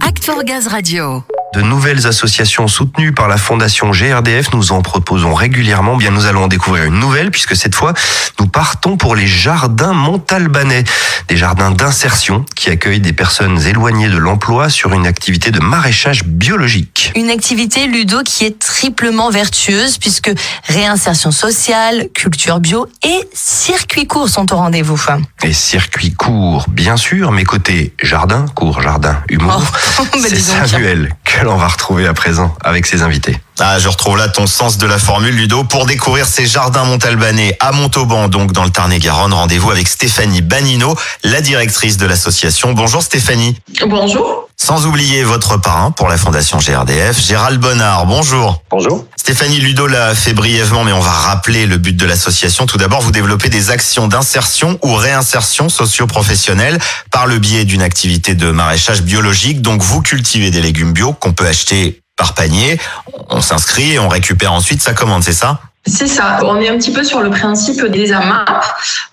Act for Gaz Radio. De nouvelles associations soutenues par la fondation GRDF, nous en proposons régulièrement. Bien, nous allons en découvrir une nouvelle puisque cette fois, nous partons pour les jardins montalbanais, des jardins d'insertion qui accueillent des personnes éloignées de l'emploi sur une activité de maraîchage biologique. Une activité Ludo qui est triplement vertueuse puisque réinsertion sociale, culture bio et circuit court sont au rendez-vous. Et circuit court, bien sûr, mais côté jardin, court, jardin, humour, Oh, bah c'est. Samuel que l'on va retrouver à présent avec ses invités. Ah, je retrouve là ton sens de la formule, Ludo. Pour découvrir ces jardins montalbanais à Montauban, donc dans le Tarn-et-Garonne, rendez-vous avec Stéphanie Banino, la directrice de l'association. Bonjour Stéphanie. Bonjour. Sans oublier votre parrain pour la fondation GRDF, Gérald Bonnard. Bonjour. Bonjour. Stéphanie Ludo l'a fait brièvement, mais on va rappeler le but de l'association. Tout d'abord, vous développez des actions d'insertion ou réinsertion socio-professionnelle par le biais d'une activité de maraîchage biologique. Donc, vous cultivez des légumes bio qu'on peut acheter par panier. On s'inscrit et on récupère ensuite sa commande, c'est ça? C'est ça. On est un petit peu sur le principe des AMAP,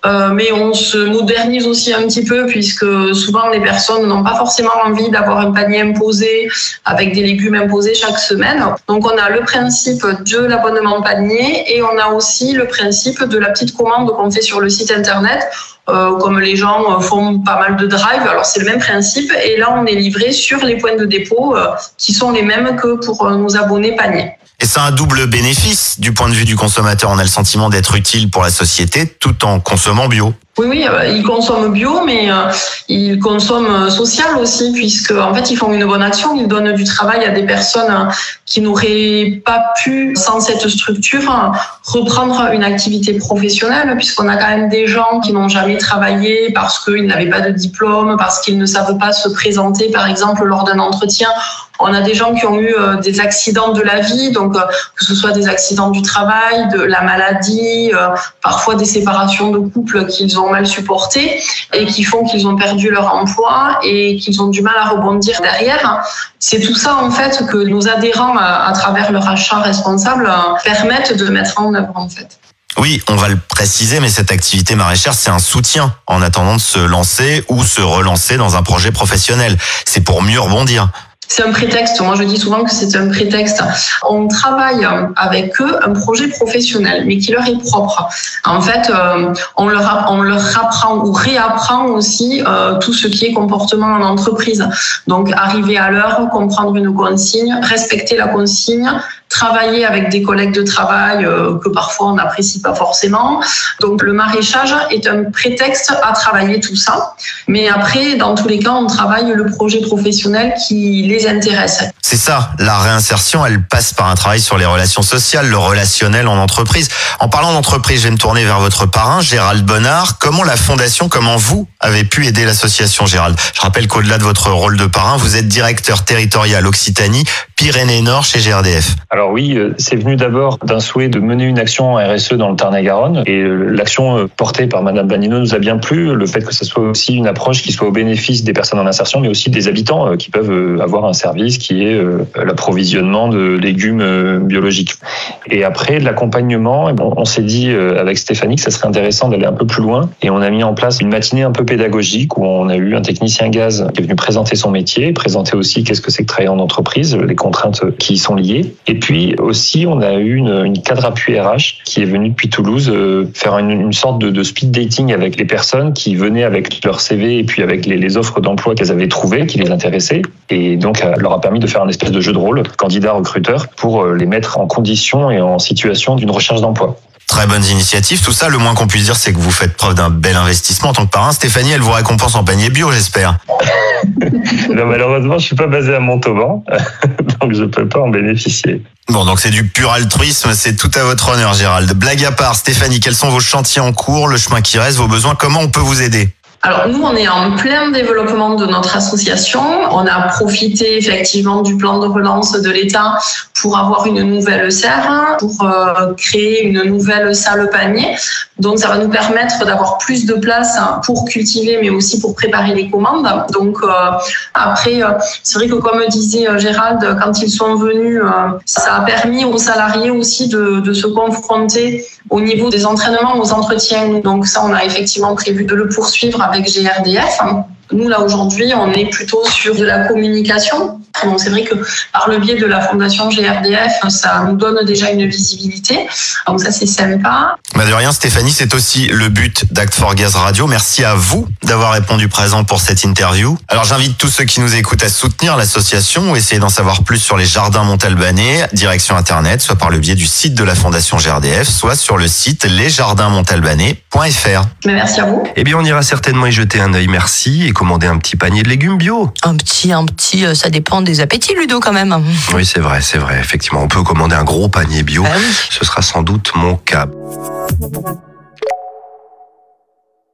euh, mais on se modernise aussi un petit peu puisque souvent les personnes n'ont pas forcément envie d'avoir un panier imposé avec des légumes imposés chaque semaine. Donc on a le principe de l'abonnement panier et on a aussi le principe de la petite commande qu'on fait sur le site internet. Euh, comme les gens font pas mal de drive, alors c'est le même principe. Et là, on est livré sur les points de dépôt euh, qui sont les mêmes que pour euh, nos abonnés panier. Et c'est un double bénéfice du point de vue du consommateur. On a le sentiment d'être utile pour la société tout en consommant bio. Oui, oui, euh, ils consomment bio, mais euh, ils consomment social aussi, puisque en fait, ils font une bonne action. Ils donnent du travail à des personnes euh, qui n'auraient pas pu, sans cette structure, euh, reprendre une activité professionnelle, puisqu'on a quand même des gens qui n'ont jamais travaillé parce qu'ils n'avaient pas de diplôme, parce qu'ils ne savent pas se présenter, par exemple, lors d'un entretien. On a des gens qui ont eu euh, des accidents de la vie, donc euh, que ce soit des accidents du travail, de la maladie, euh, parfois des séparations de couples qu'ils ont mal supportées et qui font qu'ils ont perdu leur emploi et qu'ils ont du mal à rebondir derrière. C'est tout ça en fait que nos adhérents, à, à travers leur achat responsable, euh, permettent de mettre en œuvre en fait. Oui, on va le préciser, mais cette activité maraîchère, c'est un soutien en attendant de se lancer ou se relancer dans un projet professionnel. C'est pour mieux rebondir. C'est un prétexte. Moi, je dis souvent que c'est un prétexte. On travaille avec eux un projet professionnel, mais qui leur est propre. En fait, euh, on, leur, on leur apprend ou réapprend aussi euh, tout ce qui est comportement en entreprise. Donc, arriver à l'heure, comprendre une consigne, respecter la consigne, travailler avec des collègues de travail euh, que parfois on n'apprécie pas forcément. Donc, le maraîchage est un prétexte à travailler tout ça. Mais après, dans tous les cas, on travaille le projet professionnel qui les intéresse. C'est ça, la réinsertion, elle passe par un travail sur les relations sociales, le relationnel en entreprise. En parlant d'entreprise, je vais me tourner vers votre parrain, Gérald Bonnard. Comment la fondation, comment vous avez pu aider l'association, Gérald? Je rappelle qu'au-delà de votre rôle de parrain, vous êtes directeur territorial Occitanie, Pyrénées-Nord chez GRDF. Alors oui, euh, c'est venu d'abord d'un souhait de mener une action RSE dans le Tarn-et-Garonne. Et euh, l'action euh, portée par Madame Banino nous a bien plu. Le fait que ce soit aussi une approche qui soit au bénéfice des personnes en insertion, mais aussi des habitants qui peuvent avoir un service qui est euh, l'approvisionnement de légumes euh, biologiques. Et après, de l'accompagnement, on s'est dit euh, avec Stéphanie que ça serait intéressant d'aller un peu plus loin. Et on a mis en place une matinée un peu pédagogique où on a eu un technicien gaz qui est venu présenter son métier, présenter aussi qu'est-ce que c'est que travailler en entreprise, les contraintes qui y sont liées. Et puis aussi, on a eu une, une cadre appui RH qui est venue depuis Toulouse faire une, sorte de, de speed dating avec les personnes qui venaient avec leur CV et puis avec les, les offres d'emploi qu'elles avaient trouvées, qui les intéressaient. Et donc, elle leur a permis de faire un espèce de jeu de rôle, candidat-recruteur, pour euh, les mettre en condition et en situation d'une recherche d'emploi. Très bonnes initiatives. Tout ça, le moins qu'on puisse dire, c'est que vous faites preuve d'un bel investissement en tant que parrain. Stéphanie, elle vous récompense en panier bio, j'espère. Non, malheureusement, je suis pas basé à Montauban, donc je peux pas en bénéficier. Bon, donc c'est du pur altruisme, c'est tout à votre honneur, Gérald. Blague à part, Stéphanie, quels sont vos chantiers en cours, le chemin qui reste, vos besoins, comment on peut vous aider? Alors nous, on est en plein développement de notre association. On a profité effectivement du plan de relance de l'État pour avoir une nouvelle serre, pour euh, créer une nouvelle salle panier. Donc ça va nous permettre d'avoir plus de place pour cultiver, mais aussi pour préparer les commandes. Donc euh, après, euh, c'est vrai que comme disait Gérald, quand ils sont venus, ça a permis aux salariés aussi de se confronter au niveau des entraînements, aux entretiens. Donc ça, on a effectivement prévu de le poursuivre avec GRDF. Nous, là, aujourd'hui, on est plutôt sur de la communication. Donc, c'est vrai que par le biais de la fondation GRDF, ça nous donne déjà une visibilité. Donc, ça, c'est sympa. Bah de rien, Stéphanie, c'est aussi le but d'Act for Gaz Radio. Merci à vous d'avoir répondu présent pour cette interview. Alors, j'invite tous ceux qui nous écoutent à soutenir l'association ou essayer d'en savoir plus sur les jardins montalbanais, direction Internet, soit par le biais du site de la fondation GRDF, soit sur le site lesjardinsmontalbanais.fr. Mais merci à vous. Eh bien, on ira certainement y jeter un œil, merci, et commander un petit panier de légumes bio. Un petit, un petit, euh, ça dépend des appétits, Ludo, quand même. Oui, c'est vrai, c'est vrai. Effectivement, on peut commander un gros panier bio. Bah oui. Ce sera sans doute mon cas.